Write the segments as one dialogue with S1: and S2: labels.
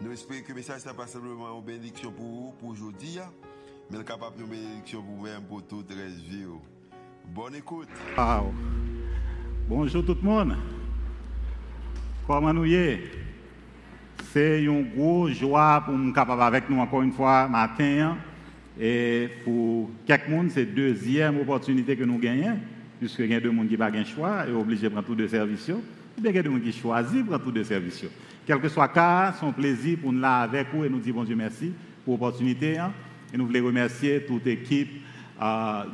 S1: Nous espérons que le message n'est pas simplement une bénédiction pour vous, pour aujourd'hui, mais capable une bénédiction pour vous-même, pour toute la vie. Bonne écoute.
S2: Bonjour tout le monde. Comment nous y C'est une grosse joie pour nous capable avec nous encore une fois matin. Et pour quelques c'est la deuxième opportunité que nous gagnons, puisque il y a deux personnes qui n'ont pas de choix et obligés de prendre tous deux services. Il y a deux personnes qui choisissent de prendre tous deux services. Quel que soit le cas, c'est un plaisir pour nous là avec vous et nous dire bon Dieu merci pour l'opportunité. Hein. Et nous voulons remercier toute l'équipe euh,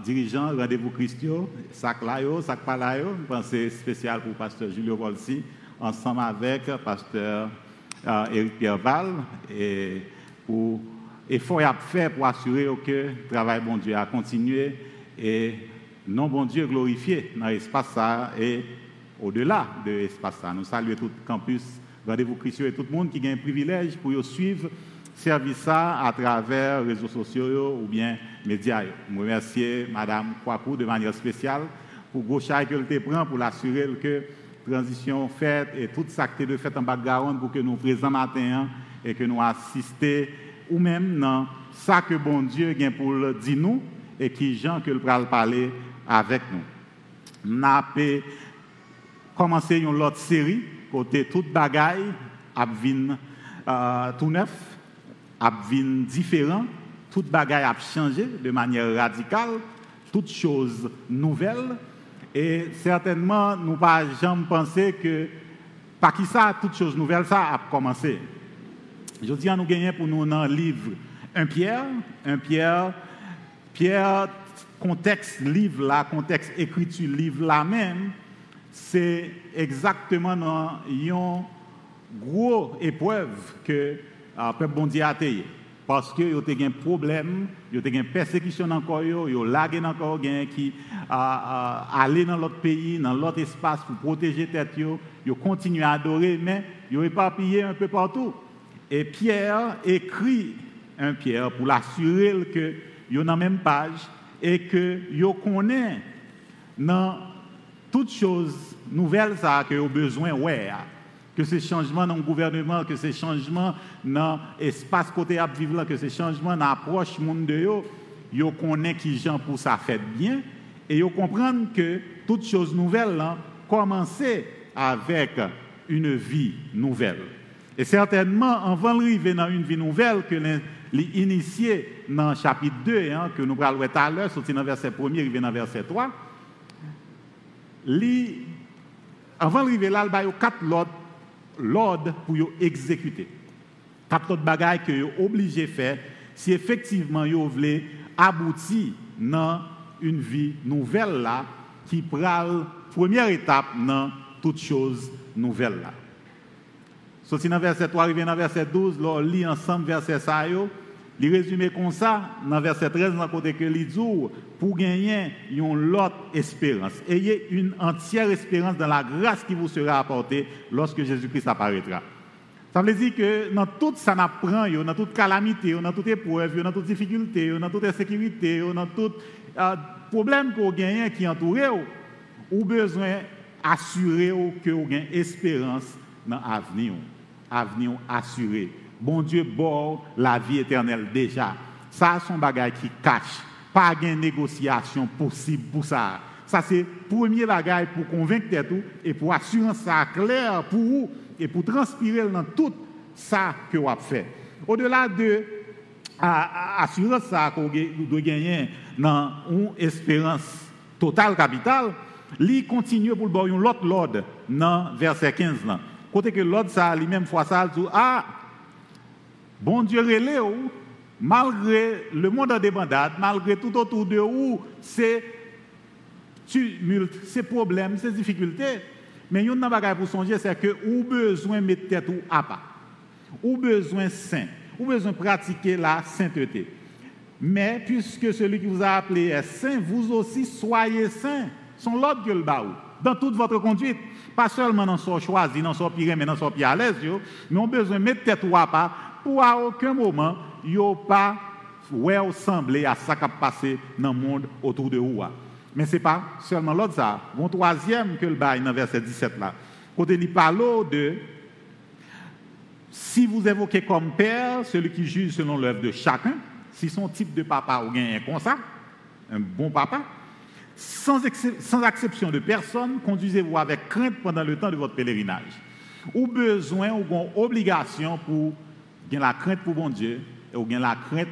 S2: Rendez-vous Christio, Sac Layo, Sac Palayo, pensée spéciale pour pasteur Julio Volsi, ensemble avec pasteur euh, Éric Pierre Val, et pour l'effort à pour assurer que le travail bon Dieu a continué et non bon Dieu glorifié dans l'espace et au-delà de l'espace. Nous saluons tout le campus Rendez-vous Christ et tout le monde qui a un privilège pour suivre service à travers les réseaux sociaux ou bien médias. Je remercie Mme Kwaku de manière spéciale pour le gros qu'elle prend pour l'assurer que la transition faite et tout ça qui est fait en background pour que nous présents matin hein, et que nous assistions ou même dans ça que bon Dieu a pour dire nous et qui gens que le parler avec nous. Avons commencé une autre série côté toute bagaille a euh, tout neuf, a différent, toute bagaille a changé de manière radicale, toutes choses nouvelles. Et certainement nous pas jamais pensé que par qui ça toutes choses nouvelles ça a commencé. Je dis à nous gagner pour nous dans le livre un Pierre, un Pierre, Pierre contexte livre là, contexte écriture livre là même c'est exactement dans une grosse épreuve que le euh, peuple bon a été. Parce que y a un problème, y a une persécution encore, y a lagué encore qui a aller dans l'autre pays, dans l'autre espace pour protéger tête yo continue à adorer mais yo éparpillé un peu partout. Et Pierre écrit un Pierre pour l'assurer que yo dans même page et que yo connaît dans toutes choses nouvelles ça que ont besoin ouais que ces changements dans le gouvernement que ces changements dans l'espace côté à que ces changements dans l'approche monde de yo yo connaît qui gens pour ça fait bien. Et yo comprendre que toutes choses nouvelles là commencer avec une vie nouvelle. Et certainement avant d'arriver dans une vie nouvelle que l'initié dans le chapitre 2 hein, que nous parlerons tout à l'heure sorti dans verset 1er arrivé dans verset 3 avant d'arriver là, il y a quatre l'ordre pour exécuter. Quatre autres bagages que vous obligé de faire si effectivement vous voulez aboutir dans une vie nouvelle qui prend la première étape dans toutes choses nouvelles là. Sorti dans verset 3, arrivé dans verset 12, on lit ensemble verset ça. Il résume comme ça, dans verset 13, dans côté que dit, pour gagner une autre espérance. Ayez une entière espérance dans la grâce qui vous sera apportée lorsque Jésus-Christ apparaîtra. Ça veut dire que dans tout ça apprend, dans toute calamité, dans toute épreuve, dans toute difficulté, dans toute insécurité, dans tout euh, problème que vous gagnez qui entoure, avez besoin d'assurer que vous avez espérance dans l'avenir. Avenir assuré bon Dieu bord la vie éternelle déjà. Ça, c'est un bagage qui cache. Pas de négociation possible pour ça. Ça, c'est premier bagage pour convaincre tout et pour assurer ça clair pour vous et pour transpirer dans tout ça que vous avez fait. Au-delà de assurer ça que vous gagner dans une espérance totale capitale, il continue pour le l'autre l'ordre dans verset 15. Côté que l'autre, ça, lui-même, fois ça, dit, ah, Bon Dieu relève, malgré le monde en débandade, malgré tout autour de vous, ces tumultes, ces problèmes, ces difficultés. Mais il y a pour songer, c'est que vous besoin de mettre tête à pas. Ou besoin saint, Ou besoin de pratiquer la sainteté. Mais puisque celui qui vous a appelé est saint, vous aussi soyez saints. Son l'ordre que le. Dans toute votre conduite. Pas seulement dans son choisi, dans son pire, mais dans son pied à l'aise, mais on besoin de mettre tête ou pas pour à aucun moment, yo pas ouais ressembler à ça qui a passé dans le monde autour de vous. Mais ce n'est pas seulement l'autre ça. Bon troisième que le bail dans verset 17 là. Côté il parle de si vous évoquez comme père celui qui juge selon l'œuvre de chacun, si son type de papa ou bien un comme ça, un bon papa, sans, sans exception de personne, conduisez-vous avec crainte pendant le temps de votre pèlerinage. Ou besoin ou obligation pour gagner la crainte pour bon Dieu ou gagner la crainte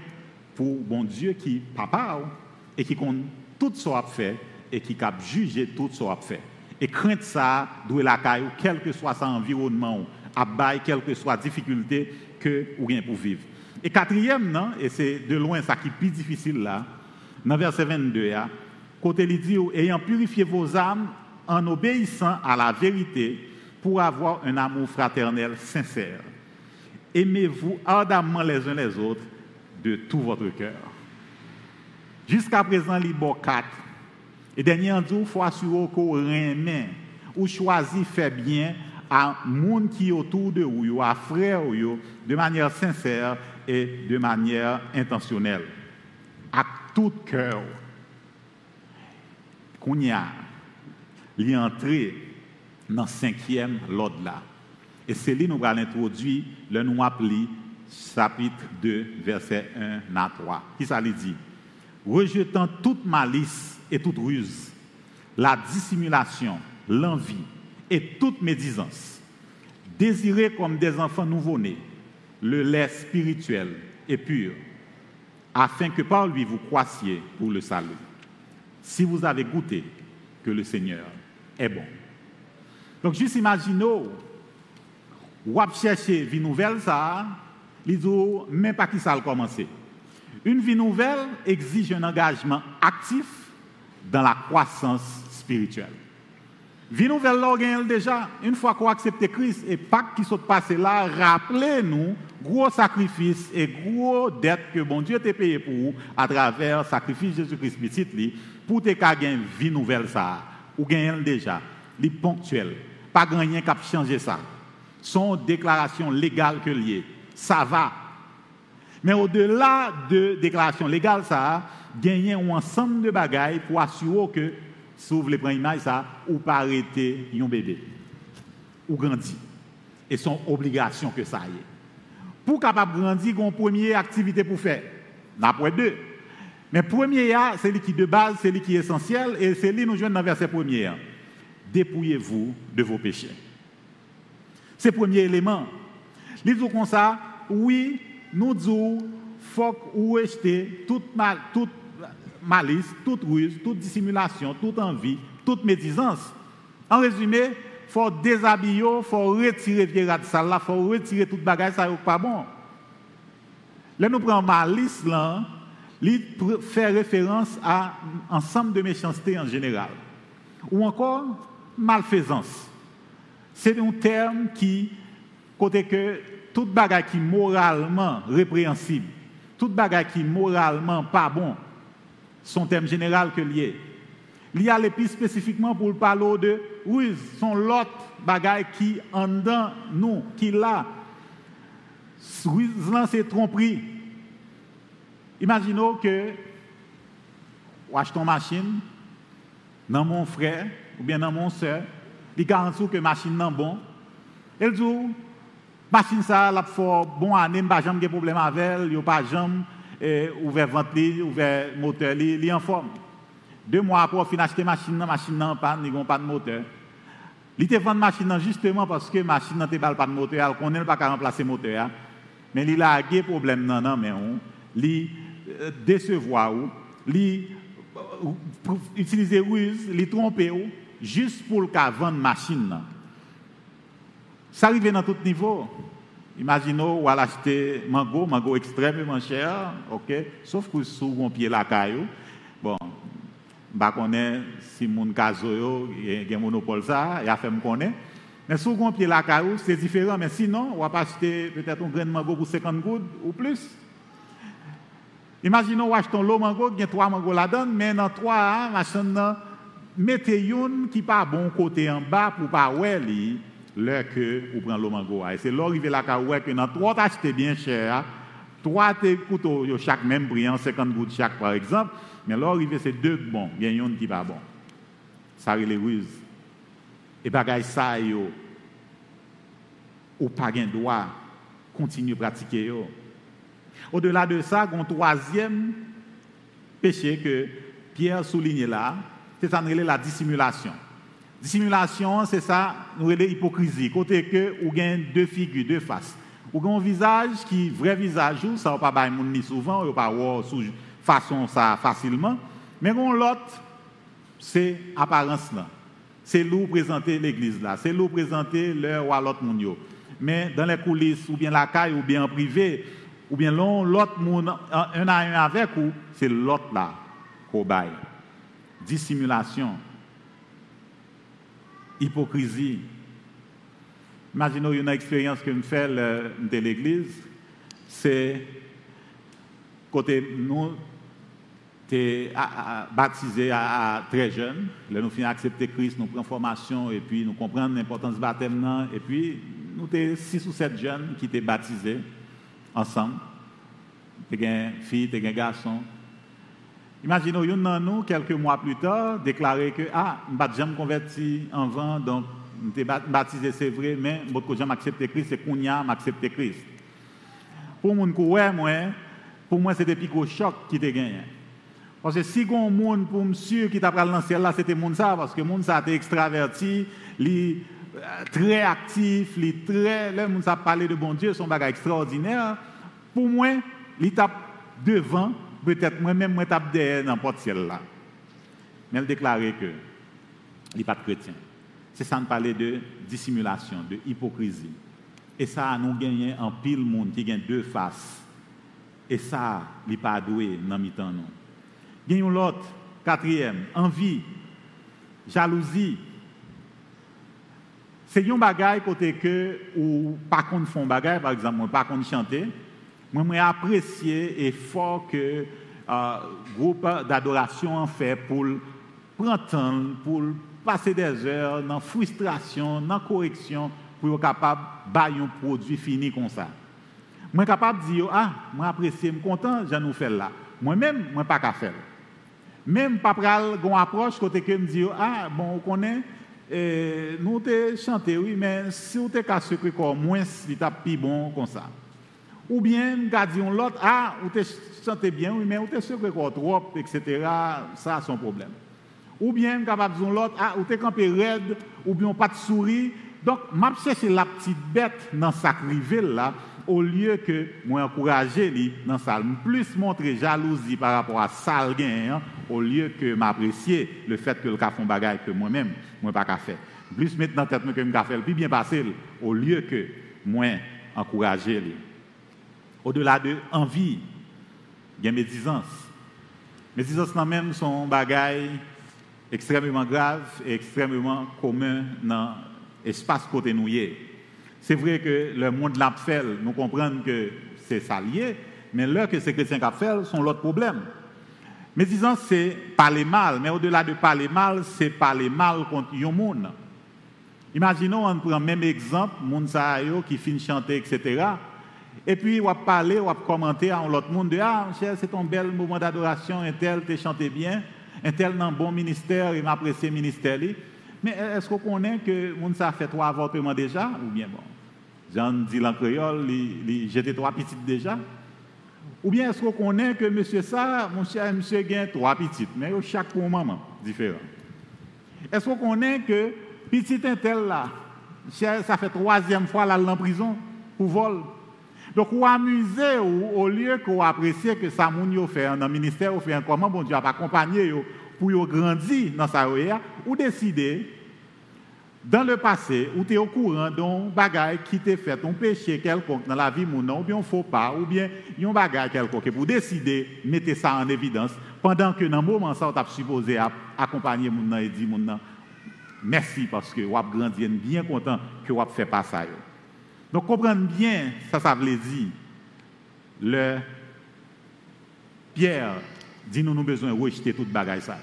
S2: pour bon Dieu qui papa et qui compte tout ce qu'on fait et qui cap juger tout ce qu'on fait. Et crainte ça la caille quel que soit son environnement quelle que soit la difficulté que ou bien pour vivre. Et quatrième non et c'est de loin ça qui est plus difficile là dans verset 22 côté il dit ayant purifié vos âmes en obéissant à la vérité pour avoir un amour fraternel sincère. Aimez-vous ardemment les uns les autres de tout votre cœur. Jusqu'à présent, a quatre. Et dernier jour, il faut assurer qu'on remet ou choisit faire bien à monde qui est autour de vous, à frères, de manière sincère et de manière intentionnelle. À tout cœur. Qu'on y a, entré dans le cinquième l'ordre là. Et c'est lui nous allons introduire, le nous appelé chapitre 2, verset 1 à 3. Qui ça lui dit? Rejetant toute malice et toute ruse, la dissimulation, l'envie et toute médisance, désirez comme des enfants nouveau-nés le lait spirituel et pur, afin que par lui vous croissiez pour le salut. Si vous avez goûté que le Seigneur est bon. Donc, juste imaginez, vous chercher vie nouvelle, ça, même pas qui ça a commencé. Une vie nouvelle exige un engagement actif dans la croissance spirituelle. Vie nouvelle, là, déjà, une fois qu'on accepte Christ et Pâques qui sont passés là, rappelez-nous gros sacrifice et gros dette que bon Dieu t'a payé pour vous à travers le sacrifice de Jésus-Christ pour te gagner vie nouvelle ça ou gagner déjà, les ponctuel, pas gagner qui changer ça. Son déclaration légale que liée ça va. Mais au-delà de déclaration légale, ça, gagner un ensemble de bagailles pour assurer que, sauf les premiers ça, ou pas arrêter un bébé, ou grandir. Et son obligation que ça y est. Pour capable grandir, une première activité pour faire. D'après deux. Mais premier, c'est lui qui de base, c'est lui qui est essentiel, et c'est lui nous joignons dans le verset premier. Dépouillez-vous de vos péchés. C'est le premier élément. Lisons comme ça, oui, nous disons, faut rejeter toute, mal, toute malice, toute ruse, toute dissimulation, toute envie, toute médisance. En résumé, faut déshabiller, faut retirer le de ça là, faut retirer toute bagage ça n'est pas bon. Là nous prenons malice là, fait référence à ensemble de méchanceté en général. Ou encore malfaisance. C'est un terme qui côté que toute bagage qui moralement répréhensible, toute bagage qui moralement pas bon, son terme général que lié. Y a l'épice spécifiquement pour parler de oui, son l'autre bagage qui en dedans nous, qui là. Oui, c'est tromperie. Imaginons que ou achetons machine dans mon frère ou bien dans mon soeur, il garantit que machine n'est bon. Elle dit machine ça la fait bon année pas jamais de problème avec elle yo pas jamais ouvert ventre ouvert moteur li, en forme deux mois après fin acheter machine la machine n'a pas ni pas de moteur. Il te vendre machine justement parce que machine n'a pas de moteur elle connaît pas qu'à remplacer moteur mais il a un problème non non mais on li euh, décevoir ou li euh, utiliser ruse li tromper ou juste pour le vendre machine ça arrive dans tout niveau. Imaginons ou à l'acheter mango, mango extrêmement cher, ok, sauf que sous mon pied la caillou. Bon, bah connaît si mon caso y a monopole ça, il a fait me connaître. Mais si vous pied la caillou, c'est différent. Mais sinon, on va pas acheter peut-être un grain de mango pour 50 gouttes ou plus. Imaginons, on achète un lot mango, il y a trois mangos là-dedans, mais dans trois, hein, mettez une qui pas bon côté en bas pour pas ouais l'heure que vous prenez le mango. Et c'est là arrivé la caillou que dans trois, acheté bien cher. Trois couteaux, chaque même prix, 50 hein, gouttes chaque par exemple. Mais là, arrivé, c'est deux bons, il y a une qui pas bon. Ça, les ruses. Et bagay ça yo ou pas gain droit continuer pratiquer Au-delà de ça, un troisième péché que Pierre souligne là, c'est ça la dissimulation. Dissimulation, c'est ça, nous l'hypocrisie. Côté que ou gain deux figures, deux faces. Ou un visage qui vrai visage ça va pas ni souvent, ou pas sous façon ça facilement, mais l'autre c'est apparence là. C'est nous présenter l'église là, c'est nous présenter l'heure ou à l'autre monde. Mais dans les coulisses, ou bien la caille, ou bien en privé, ou bien l'autre monde, un à un avec vous, c'est l'autre là qu'on baille. Dissimulation, hypocrisie. Imaginez une expérience que nous faisons de l'église, c'est côté nous es baptisé à, très jeune. Là, nous finissons accepter Christ, nous prenons formation et puis nous comprenons l'importance du baptême. Et puis, nous sommes six ou sept jeunes qui étaient baptisés ensemble. Tu une fille, tu un garçon. Imaginons, de quelques mois plus tard, déclaré que, ah, je me converti en vent, donc, je baptisé, c'est vrai, mais je jamais accepté Christ, c'est qu'on a accepté Christ. Pour mon moi, pour moi, c'était un choc qui était gagné. Parce que si un monde pour monsieur qui t'a pris dans ciel là, c'était monde ça, parce que monde ça était extraverti, li, euh, très actif, li, très, le monde ça parlé de bon Dieu, son bagage extraordinaire. Pour moi, il tape devant, peut-être moi-même, moi tape derrière n'importe ciel là. Mais elle déclarait que il n'est pas de chrétien. C'est ça, nous parlait de dissimulation, de hypocrisie. Et ça, nous gagnons en pile monde qui gagne deux faces. Et ça, il n'est pas doué dans mi-temps. Gagnons l'autre, quatrième, envie, jalousie. C'est un bagage côté que, ou pas qu'on font bagage, par exemple, pas qu'on chanter. Moi, j'ai apprécié fort que le euh, groupe d'adoration fait pour prendre pour passer des heures dans frustration, dans correction, pour être capable de faire un produit fini comme ça. Moi, suis capable de dire, ah, moi, apprécié, je suis content, je nous fais là. Moi-même, je ne pas qu'à faire. Même pas pral gon approche côté que me dit ah bon on connaît eh, nous te chanté oui mais si on te casse secret moins plus bon comme ça. Ou bien on l'autre ah on te chanté bien oui mais on te secret trop etc. ça son problème. Ou bien capable dire l'autre ah on te campé raide ou bien pas de souris donc m'a chercher la petite bête dans sa rivelle là au lieu que moi encourager lui dans ça, plus montrer jalousie par rapport à ça hein, au lieu que m'apprécier le fait que le cas font bagaille que moi-même, moi pas qu'à faire. Plus dans tête que me faire plus bien passer au lieu que moi encourager lui. Au-delà de envie, il y a médisance. Médisance même sont bagaille extrêmement grave et extrêmement commun dans l'espace côté nouillé. C'est vrai que le monde l'a fait, nous comprenons que c'est ça mais là que ces chrétiens qui fait, sont l'autre problème. Mais disons, c'est parler mal, mais au-delà de parler mal, c'est parler mal contre le monde. Imaginons, on prend le même exemple, monde qui finit chanter, etc. Et puis, on va parler, on va commenter à l'autre monde, ah, cher, c'est un bel moment d'adoration, un tel, tu chanté bien, un tel dans un bon ministère, il m'apprécie le ministère. Mais est-ce qu'on connaît que monde ça fait trois avortements déjà, ou bien bon? Jean dit en j'étais trois petites déjà? Ou bien est-ce qu'on connaît que monsieur ça, mon cher monsieur gagne trois petites, mais chaque maman différent? Est-ce qu'on connaît que petit tel là, ça fait troisième fois là en prison pour vol? Donc, vous amusez au lieu qu'on apprécie que ça moun fait dans le ministère, ou fait comment bon Dieu a accompagné pour grandir dans sa vie, ou décider dans le passé, où tu es au courant d'un bagage qui t'a fait, un péché quelconque dans la vie, ou bien un faux pas, ou bien un bagage quelconque, pour décider, mettre ça en évidence, pendant que dans le moment ça, tu as supposé accompagner mon et dire mon merci parce que vous avez grandi bien content que vous avez fait pas ça. Donc, comprenez bien, ça, ça veut dire, le Pierre dit nous, nous besoin de rejeter toute bagaille ça.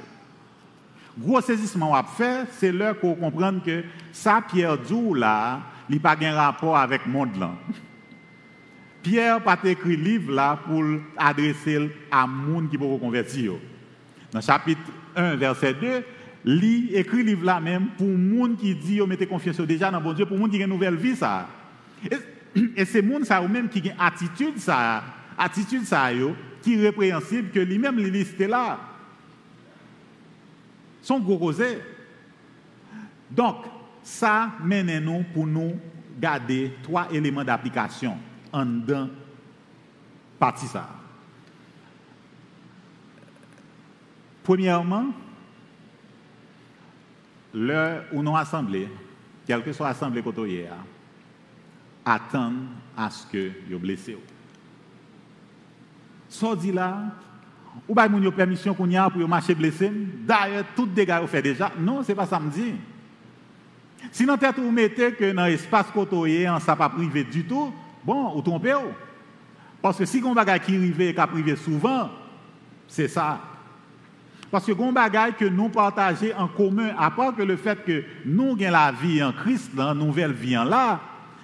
S2: Gros saisissement a fait, c'est là qu'on comprend que ça, Pierre dit là, il pas de rapport avec le monde là. Pierre n'a pas écrit livre là pour adresser à monde qui peut convertir. Dans chapitre 1, verset 2, il écrit livre là même pour monde qui dit, vous mettez confiance déjà dans bon Dieu, pour monde qui a une nouvelle vie ça. Et, c'est monde ça ou même qui a attitude ça, attitude ça qui est répréhensible que lui-même il là. Son gros. Donc, ça mène nous pour nous garder trois éléments d'application en dedans partie ça. Premièrement, l'heure où nous assemblés, quelle que soit l'assemblée côté attendre à ce que vous blessé. So dit là, ou pas une permission qu'on a pour marcher blessé. D'ailleurs, tout dégâts vous fait déjà. Non, c'est pas ça me dit. Sinon, tête vous mettez que dans l'espace côté, en ça pas privé du tout, bon, vous trompez. Parce que si on bagage qui arrive et qui privé souvent, c'est ça. Parce que on bagage que nous partageons en commun, à part que le fait que nous avons la vie en Christ, la nouvelle vie en là,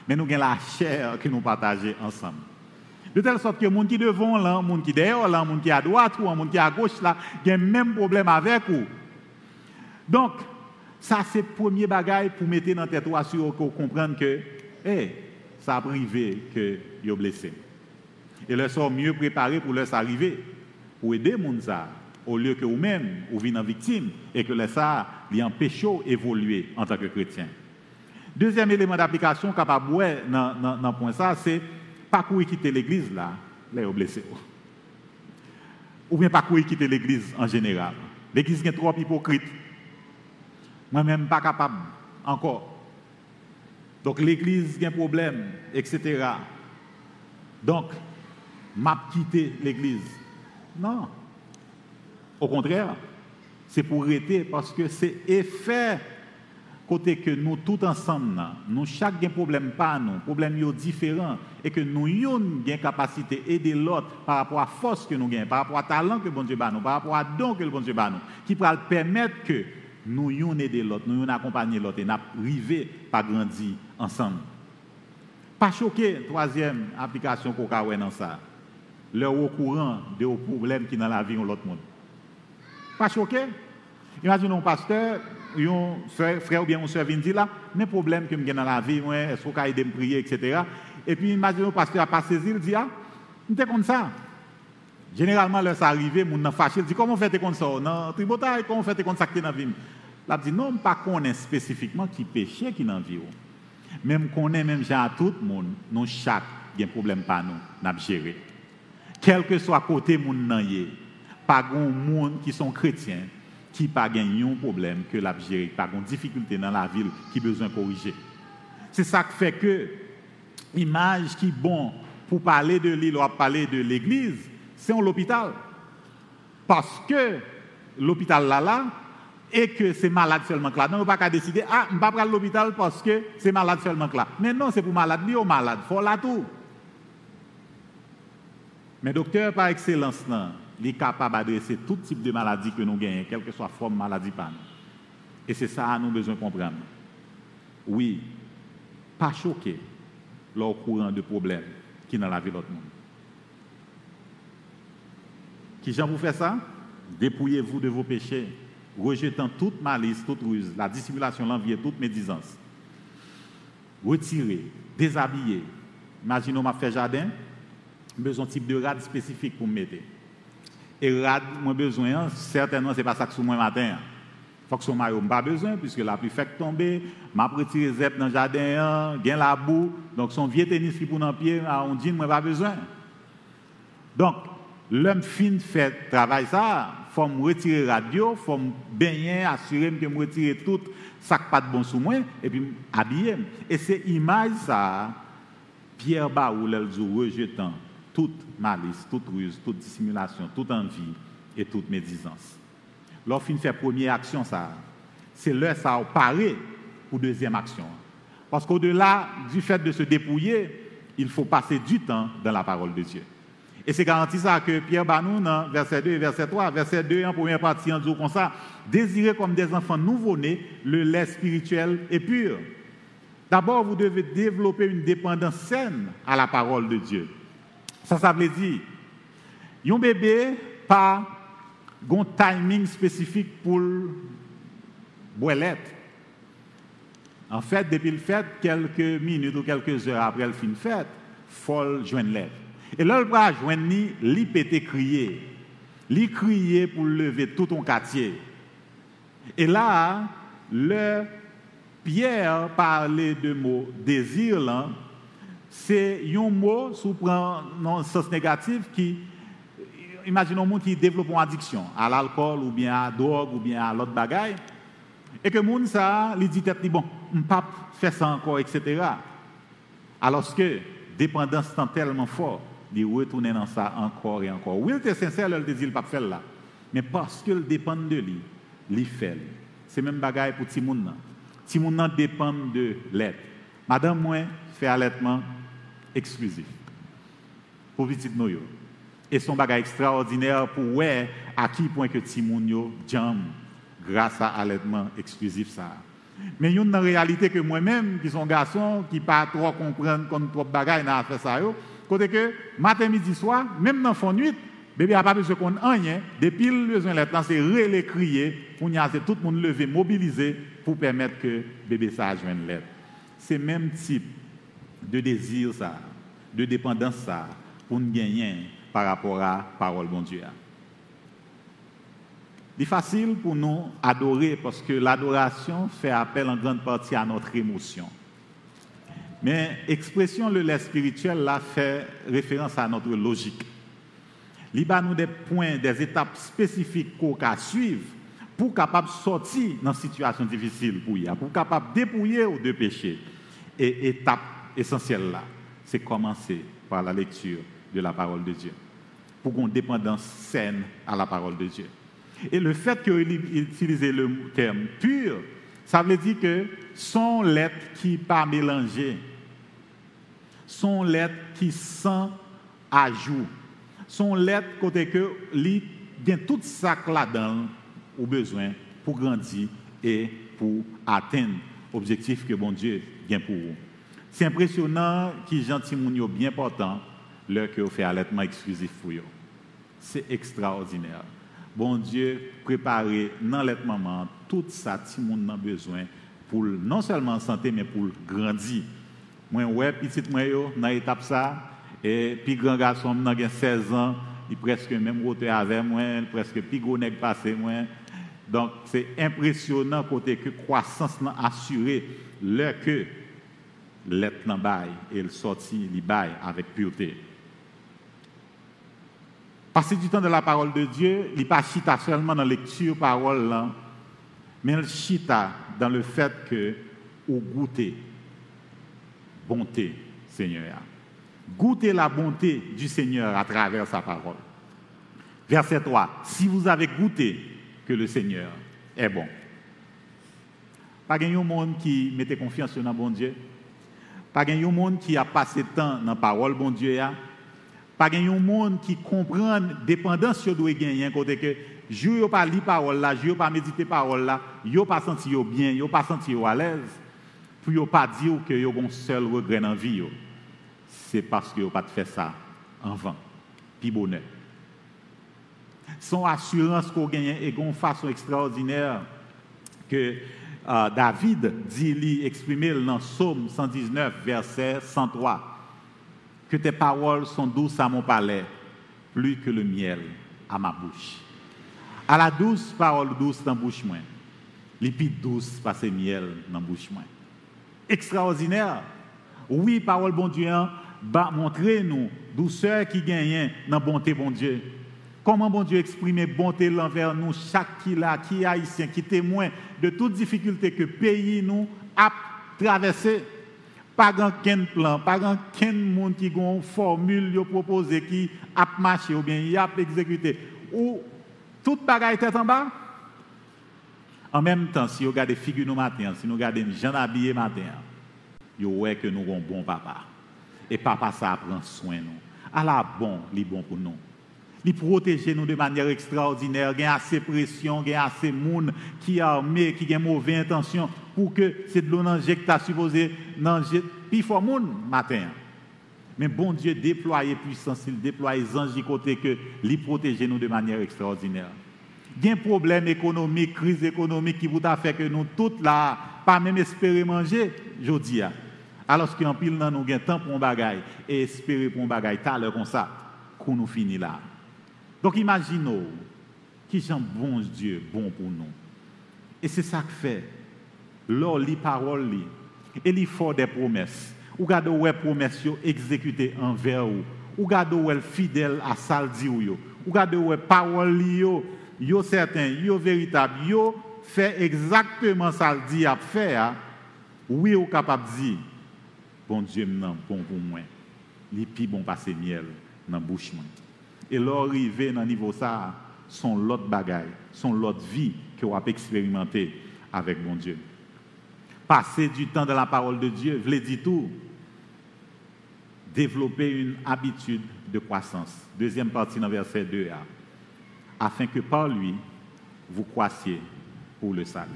S2: mais nous avons la chair que nous partageons ensemble. De telle sorte que les gens qui devant les gens qui derrière les gens qui à droite ou les gens qui à gauche là, ont le même problème avec vous. Donc, ça c'est le premier bagage pour mettre dans tête pour comprendre que, ça a privé que vous blessé. Et le sont mieux préparés pour leur arriver, pour aider les gens au lieu que vous-même, vous venez en victime et que ça les empêche d'évoluer en tant que chrétien. Deuxième élément d'application capable dans, dans point ça, c'est pas courir quitter l'église là, là vous blessé. Ou bien pas courir quitter l'église en général. L'église est trop hypocrite. Moi-même pas capable encore. Donc l'église a un problème, etc. Donc, m'a quitté l'église. Non. Au contraire, c'est pour arrêter parce que c'est effet côté que nous tous ensemble, nous chaque un problème pas nous, problème différent et que nous avons une capacité d'aider l'autre par rapport à force que nous avons, par rapport à talent que bon Dieu nous, par rapport à don que le bon Dieu nous, qui pourra permettre que nous ayons aider l'autre, nous ayons accompagné l'autre et nous arriver à grandir ensemble. Pas choqué, troisième application qu'on a dans ça. Leur au courant des problèmes qui dans la vie de l'autre monde. Pas choqué? Imaginons pasteur, frère ou bien un soeur vient dire là, mes problèmes que j'ai dans la vie, est-ce qu'on peut me prier, etc. Et puis imaginons un pasteur a pas saisi, il dit, ah, c'est comme ça. Généralement, là, ça arrive, mon nan fâché, dit, comment fait comme ça? Dans tribotaille, comment fait comme ça dans la vie? Là, dit, non, pas qu'on est spécifiquement qui péché qui dans la vie. Même qu'on est, même à tout le monde, nous chaque, il y a un problème pas nous, n'a gérer. Quel que soit côté moun nan pas grand monde qui sont chrétiens qui pas un problème que la gérer, pas une difficulté dans la ville qui besoin de corriger. C'est ça qui fait que l'image qui est bon pour parler de l'île ou parler de l'église, c'est l'hôpital. Parce que l'hôpital là là, et que c'est malade seulement là. Non, on pas qu'à décider, ah, vais pas l'hôpital parce que c'est malade seulement là. Mais non, c'est pour malade, ou malade, il faut là tout. Mais docteur par excellence, non, est capable d'adresser tout type de maladie que nous gagnons, quelle que soit la forme de maladie pas Et c'est ça que nous avons besoin de comprendre. Oui, pas choqué leur courant de problèmes qui dans la vie de l'autre monde. Qui j'en vous fait ça? Dépouillez-vous de vos péchés, rejetant toute malice, toute ruse, la dissimulation, l'envie et toute médisance. Retirez, déshabillez. Imaginons ma fait jardin, besoin de type de rade spécifique pour me mettre. Et rad, moi besoin, certainement, ce n'est pas ça que sous moi matin. Faut que son maillot pas besoin, puisque la pluie fait tomber, m'a retiré zep dans le jardin, gain la boue, donc son vieux tennis qui pour dans pied, on dit, moi pas besoin. Donc, l'homme fin fait travail ça, faut me retirer radio, faut me baigner, assurer que me retirer tout ça pas de bon sous moi, et puis habiller. Et c'est image ça, Pierre Baoul, elle rejetant toute malice, toute ruse, toute dissimulation, toute envie et toute médisance. Lorsqu'il fait première action, ça, c'est l'heure ça paré pour deuxième action. Parce qu'au-delà du fait de se dépouiller, il faut passer du temps dans la parole de Dieu. Et c'est garanti ça que Pierre Banou, verset 2 et verset 3, verset 2 en première partie, en disant comme ça, désirez comme des enfants nouveau-nés le lait spirituel et pur. D'abord, vous devez développer une dépendance saine à la parole de Dieu. Ça, ça veut dire, un bébé, pas un timing spécifique pour boire En fait, depuis le fait, quelques minutes ou quelques heures après le fin de fête, faut joindre l'aide. Et là, le bras joindre, il peut crier. Il crier pour lever tout ton quartier. Et là, le Pierre parlait de mot désir c'est un mot sous un sens négatif qui imaginons monde qui développe une addiction à l'alcool ou bien à la drogue ou bien à l'autre bagaille et que monde ça lui dit tête bon on pas faire ça encore etc. alors que dépendance est tellement fort il retourner dans ça encore et encore. Oui il était sincère il dit il pas faire là. Mais parce qu'il dépend de lui il fait c'est même bagaille pour Timoun Timoun dépend de l'aide madame moi fait allaitement exclusif pour petit nous et son bagage extraordinaire pour voir à qui point que Timoun jam grâce à allaitement exclusif ça. Mais il y a une réalité que moi-même, qui sont garçon, qui pas trop comprendre comme trop bagaille dans faire ça, côté que matin, midi, soir, même dans fond nuit, bébé a pas besoin qu'on rien, depuis le besoin de c'est relais crier, pour tout le monde lever, mobiliser pour permettre que bébé ça joigne l'aide. C'est même type de désir ça, de dépendance ça, pour nous gagner par rapport à la parole de Dieu. C'est facile pour nous adorer parce que l'adoration fait appel en grande partie à notre émotion. Mais expression le lait spirituel là fait référence à notre logique. Il y a nous des points, des étapes spécifiques qu'on doit suivre pour capable sortir dans une situation difficile pour y pour capable dépouiller ou de péché. Et étape essentielle là, c'est commencer par la lecture de la parole de Dieu, pour qu'on dépendance saine à la parole de Dieu. Et le fait qu'il utilise le terme pur, ça veut dire que son lettre qui pas mélangé, son lettre qui sans ajout, son lettre côté que il y a tout ça là-dedans au besoin pour grandir et pour atteindre l'objectif que bon Dieu vient pour vous. C'est impressionnant qui gentil bien important l'heure que fait allaitement exclusif pour vous. C'est extraordinaire. Bon Dieu, préparer dans l'allaitement tout ça, le monde a besoin pour non seulement santé, mais pour grandir. Moi, ouais, petit moi, dans l'étape ça, et puis grand garçon, a 16 ans, il presque même hauteur avec moi, presque plus gros passé moi. Donc, c'est impressionnant côté que croissance assurée, le que l'être bail et le sorti, il bail avec pureté. Passer du temps de la parole de Dieu, il pas chita seulement dans la lecture parole, mais il chita dans le fait que vous goûtez bonté, Seigneur. Goûtez la bonté du Seigneur à travers sa parole. Verset 3. Si vous avez goûté que le Seigneur est bon. Pas de monde qui mettait confiance dans bon Dieu. Pas de monde qui a passé temps dans parole bon Dieu pas un monde qui comprend dépendance sur doit gagner côté que jour pas lire parole là, jour pas méditer parole là, yo pas senti bien, yo pas senti à l'aise. Pour yo pas dire que yo un seul regret dans vie C'est parce que yo pas fait ça en vain. Puis bonheur. Son assurance qu'on gagne est une façon extraordinaire que euh, David dit lui exprimer dans Psaume 119 verset 103 que tes paroles sont douces à mon palais, plus que le miel à ma bouche. À la douce parole douce dans bouche moins, les douce parce miel dans bouche moins. Extraordinaire. Oui, parole bon Dieu, hein, montrer nous douceur qui gagne dans bonté bon Dieu. Comment bon Dieu exprimer bonté envers nous, chaque qui là, qui est haïtien, qui témoin de toutes difficultés que pays nous a traversées pas aucun plan, pas aucun monde qui une formule proposée qui a marché ou bien il a exécuté. Ou toute bagaille tête en bas? En même temps, si vous regardez figure nous matin, si nous regardons Jean habillé matin, vous voyez que nous avons un bon papa. Et papa, ça prend soin nous. À la bon, il est bon pour nous. Il protège nous de manière extraordinaire. Il y a assez de pression, il y a assez de monde qui est armé, qui a mauvaise intention pour que c'est de l'eau à supposé supposé puis faut monde matin. Mais bon Dieu déploie puissance, il déploie les anges côté que il protège nous de manière extraordinaire. Il y a un problème économique, crise économique qui vous a fait que nous tous là, pas même espérer manger, je dis. Alors qu'en pile, nous avons temps pour un bagaille et espérer pour un tout l'heure comme ça, qu'on nous finit là. Donc imaginons qui sont bon Dieu, bon pour nous. Et c'est ça que fait. Lors les paroles, et il faut des promesses. Ou gardez les promesses exécutées envers vous. Ou gardez les fidèles à sal ou Ou gardez les paroles yo, yo certain, yo véritable, yo fait exactement ça le dit à faire. Oui, ou capable de dire bon Dieu non bon pour moi. Les plus bon passer miel dans bouche Et l'arrivée dans niveau ça, son l'autre bagaille, son l'autre vie que vous avez expérimenté avec bon Dieu. Passer du temps dans la parole de Dieu, l'ai dit tout. Développer une habitude de croissance. Deuxième partie dans verset 2a. Afin que par lui, vous croissiez pour le salut.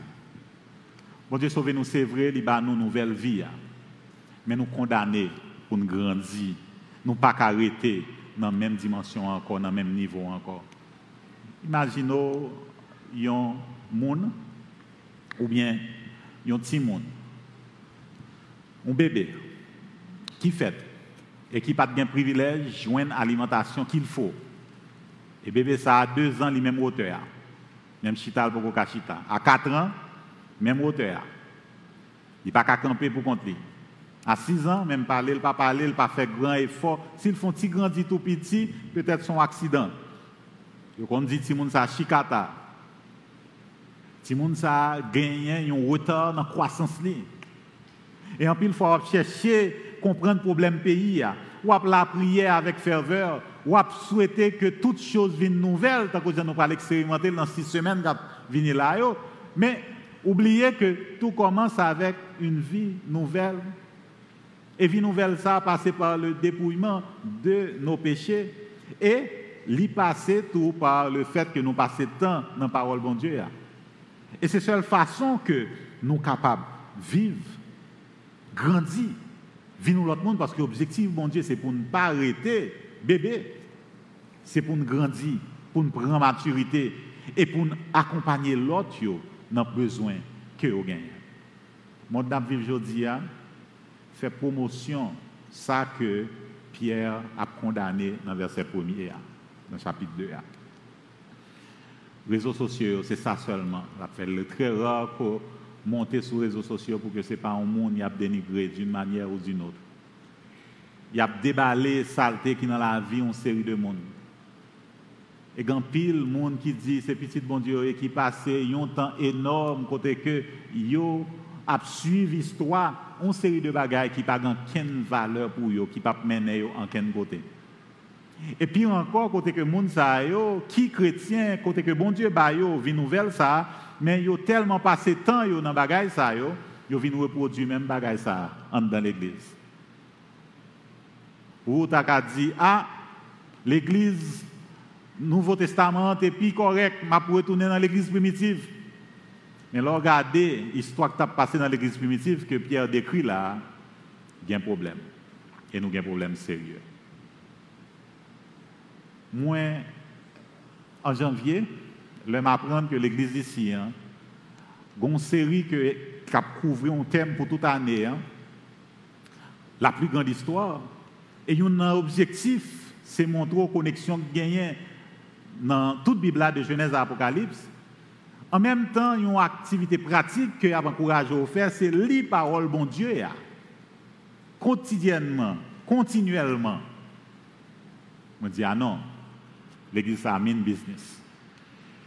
S2: Bon Dieu, sauvez-nous, c'est vrai, il nous une nouvelle vie. Hein mais nous condamner pour nous grandir. Nous pas arrêter dans la même dimension encore, dans le même niveau encore. Imaginons un monde ou bien un petit monde, un bébé qui fait et qui n'a pas de privilège joindre l'alimentation qu'il faut. Et bébé, ça a deux ans, les mêmes hauteur. Même chita pour chita. À quatre ans, même hauteur. Il n'a pas qu'à camper pour compter. À 6 ans, même parler, pas parler, pas faire grand effort. S'ils font petit grandi tout petit, peut-être son accident. on dit que moun sa chikata. Si moun sa gagné un retard dans la croissance Et en plus, il faut chercher comprendre le problème pays ou la prière avec ferveur, ou souhaiter que toutes choses viennent nouvelles, tant que nous pas l'expérimenter dans six semaines là. Mais oubliez que tout commence avec une vie nouvelle et vie nouvelle, ça a passé par le dépouillement de nos péchés et l'y passer tout par le fait que nous passons temps dans la parole de Dieu. Et c'est la seule façon que nous sommes capables de vivre, grandir, vivre l'autre monde, parce que l'objectif, bon Dieu, c'est pour ne pas arrêter bébé. C'est pour nous grandir, pour nous prendre maturité et pour nous accompagner l'autre dans le besoin que nous gagnons. Mon dame aujourd'hui, fait promotion ça que Pierre a condamné dans le verset 1 dans chapitre 2. Les réseaux sociaux, c'est ça seulement. La fait le très rare pour monter sur les réseaux sociaux pour que ce n'est pas un monde qui a dénigré d'une manière ou d'une autre. Il y a déballé saleté qui dans la vie une série de monde. Et quand pile monde qui dit c'est petit bon Dieu et qui passe un temps énorme côté que yo a suivre l'histoire, une série de bagages qui n'ont aucune valeur pour eux, qui ne peuvent mener en aucun côté. Et puis encore, côté que monde ça yo, qui chrétien, côté que bon Dieu ba yo, vit nouvelle ça, mais yo tellement passé temps yo dans bagay ça yo, yo vinn reproduire même bagay ça dans l'église. Ou t'as dit ah l'église Nouveau Testament est plus correct, m'a pour retourner dans l'église primitive. Mais regardez l'histoire qui a passé dans l'église primitive que Pierre décrit là, il y a un problème. Et nous avons un problème sérieux. Moi, en janvier, je m'apprendre que l'église ici, hein, a une série qui a couvert un thème pour toute l'année, hein, la plus grande histoire. Et un objectif, c'est montrer la connexion gagnée dans toute Bible de Genèse à Apocalypse en même temps, une activité pratique que vous encouragé à faire, c'est lire parole bon Dieu. Quotidiennement, continuellement. Je dis, ah non, l'église, ça mine business.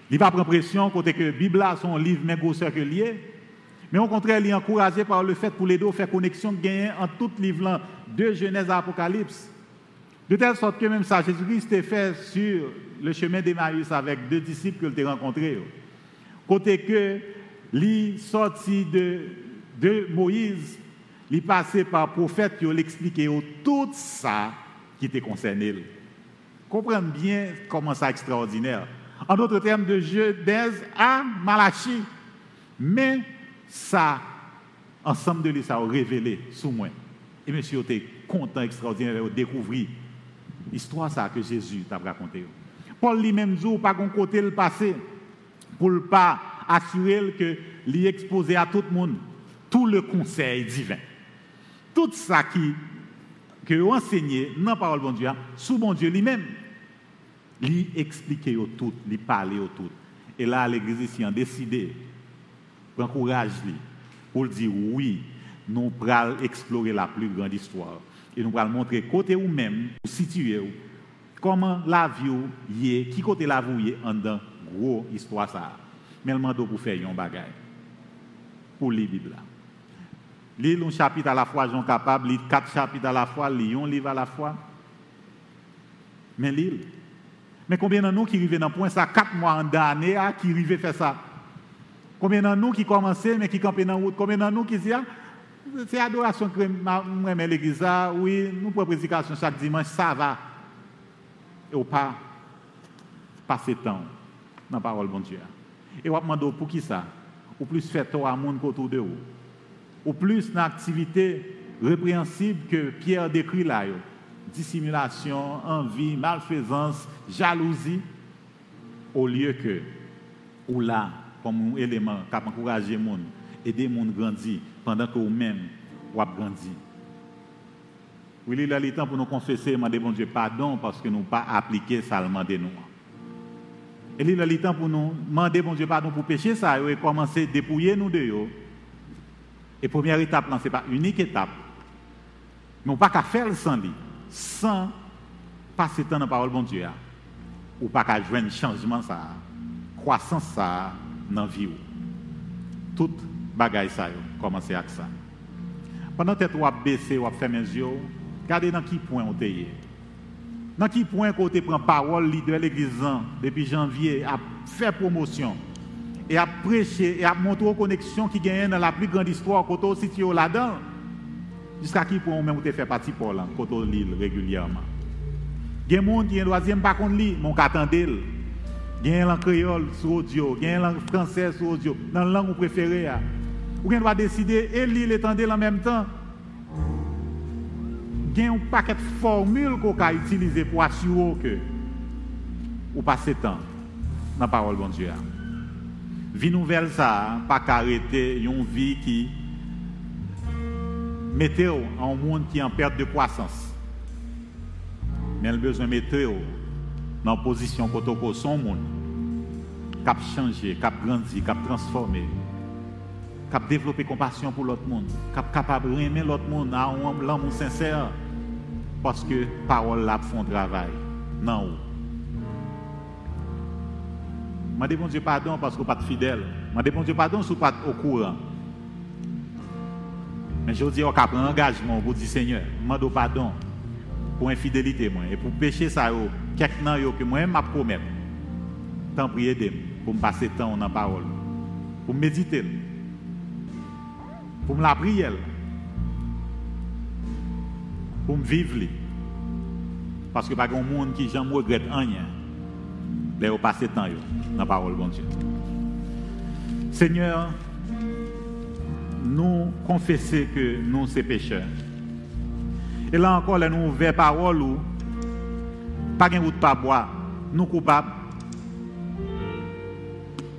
S2: Il pas prendre pression côté que la Bible a son livre même grosseur que lié. Mais au contraire, il est encouragé par le fait pour les deux faire connexion gagner en tout livre de Genèse à Apocalypse. De telle sorte que même ça, Jésus-Christ est fait sur le chemin d'Emmaüs avec deux disciples qu'il a rencontrés. Côté que li sorti de, de Moïse, li passé par prophète, il l'expliqué tout ça qui était concerné. Comprenez bien comment ça extraordinaire. En d'autres termes, de Genèse à Malachi. Mais ça, ensemble de lui, ça a révélé sous moi. Et monsieur était content, extraordinaire, de découvrir l'histoire que Jésus t'a raconté. Paul lui-même dit, pas qu'on côté le passé, pour ne pas assurer que lui exposé à tout le monde tout le conseil divin. Tout ça qui que enseigné dans la parole de Dieu, sous bon Dieu lui-même, lui expliquer au tout, lui parler au tout. Et là, l'église ici a décidé, pour encourager pour dire oui, nous allons explorer la plus grande histoire. Et nous allons montrer côté ou même, situer comment la vie est, qui côté la vie est en dans gros histoire ça. Mais le manteau pour faire un bagage. Pour lire la Bible. Lire un chapitre à la fois, j'en capable, lire quatre chapitres à la fois, lire un livre à la fois. Mais lire. Mais combien de nous qui arrivent dans le point ça, quatre mois en d'année, ah, qui arrivent faire ça? Combien de nous qui commencent, mais qui campent dans la route? Combien de nous qui disent, ah, c'est adoration que moi, l'église, oui, nous prenons prédication chaque dimanche, ça va. Et on pas passer temps dans la parole de Dieu. Et on demande pour qui ça Ou plus faire tort à monde autour de vous. Ou plus une activité répréhensible que Pierre décrit là dissimulation, envie, malfaisance, jalousie, au lieu que, ou là, comme un élément qui encourager les gens, aider les gens à grandir, pendant que vous-même, vous grandi. Oui, il est temps pour nous confesser, demander bon Dieu pardon parce que nous n'avons pas appliqué ça le de nous. Et il est temps pour nous demander bon Dieu pardon pour pécher ça et commencer à dépouiller nous de eux. Et première étape, ce n'est pas unique étape. Nous pas qu'à faire le sans lui sans passer temps dans la parole de Dieu, ou pas qu'à un changement, ça, croissance ça, dans la vie. Tout bagaille ça, commencer avec ça. Pendant que tu as baissé, ou fait mes yeux, regardez dans quel point on est. Dans quel point tu prend parole, leader de l'église depuis janvier, à faire promotion, et à prêcher, et à montrer aux connexions qui gagnent dans la plus grande histoire, tu situé là-dedans. Jusqu'à qui pour même te faire partie pour là, on lit régulièrement. A des gens qui ont troisième pas qu'on lit, mon y a un créole sur audio, a un français sur audio, dans la langue préférée. Ou bien doit décider et lire et en même temps. A un paquet de formules qu'on peut utiliser pour assurer que vous passez temps dans la parole de Dieu. Vie nouvelle, ça, pas qu'arrêter une vie qui mettez en monde qui est en perte de croissance. Mais a besoin mettre dans une position pour son monde, cap changer, cap grandir, cap transformer, cap développer compassion pour l'autre monde, cap capable d'aimer l'autre monde à un l'amour sincère, parce que parole là font travail. Non. Je demande Dieu pardon parce que vous n'êtes pas fidèle. Je demande Dieu pardon si vous pas au courant. Mais je dis, on a un engagement pour dire, Seigneur, je demande pardon pour infidélité moi, et pour pécher ça, quelques que moi m'a promis. Tant prier pour me passer temps la parole, pour méditer, pour me la prier, pour me vivre. Parce que pas un monde qui jamais regrette rien. Mais au passer temps dans la parole de Dieu. Seigneur, nous confesser que nous sommes pécheurs. Et là encore, là, nous ouvrons parole ou pas de route pas boire, nous coupables.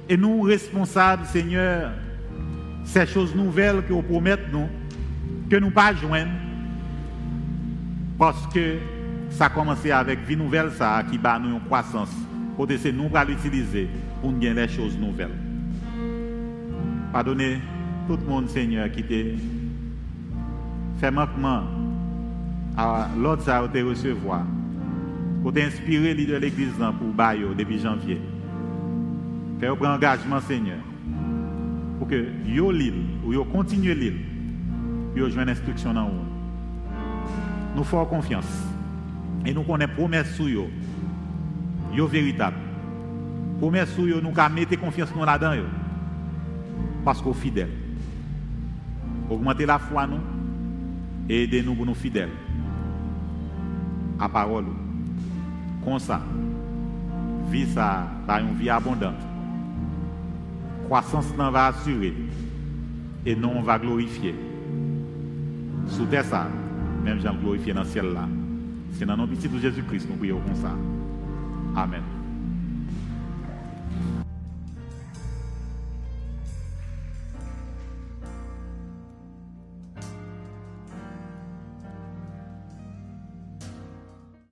S2: Et nous responsables, Seigneur, ces choses nouvelles que vous promettez nous, que nous pas parce que ça a commencé avec vie nouvelle, ça, qui bat nous une croissance. Pour que nous allons l'utiliser pour gagner les choses nouvelles. Pardonnez tout le monde, Seigneur, qui t'a fait manquement à l'autre ça te recevoir. Pour t'inspirer de l'église pour Bayo depuis janvier. Faire un engagement, Seigneur. Pour que yo l'île, ou yo continue l'île, yo une instruction dans vous. Nous faisons confiance. Et nous connaissons promesse sur yo. Yo véritable. Promesse sur yo, nous mettre confiance dans là-dedans parce qu'on est fidèle. Augmentez la foi nous et aidez-nous pour nous fidèles à parole. Comme ça, vie ça, une vie abondante. Croissance n'en va assurer et nous on va glorifier. Sous terre ça, même Jean glorifier dans le ciel là. C'est dans le nom de Jésus-Christ nous prions comme ça. Amen.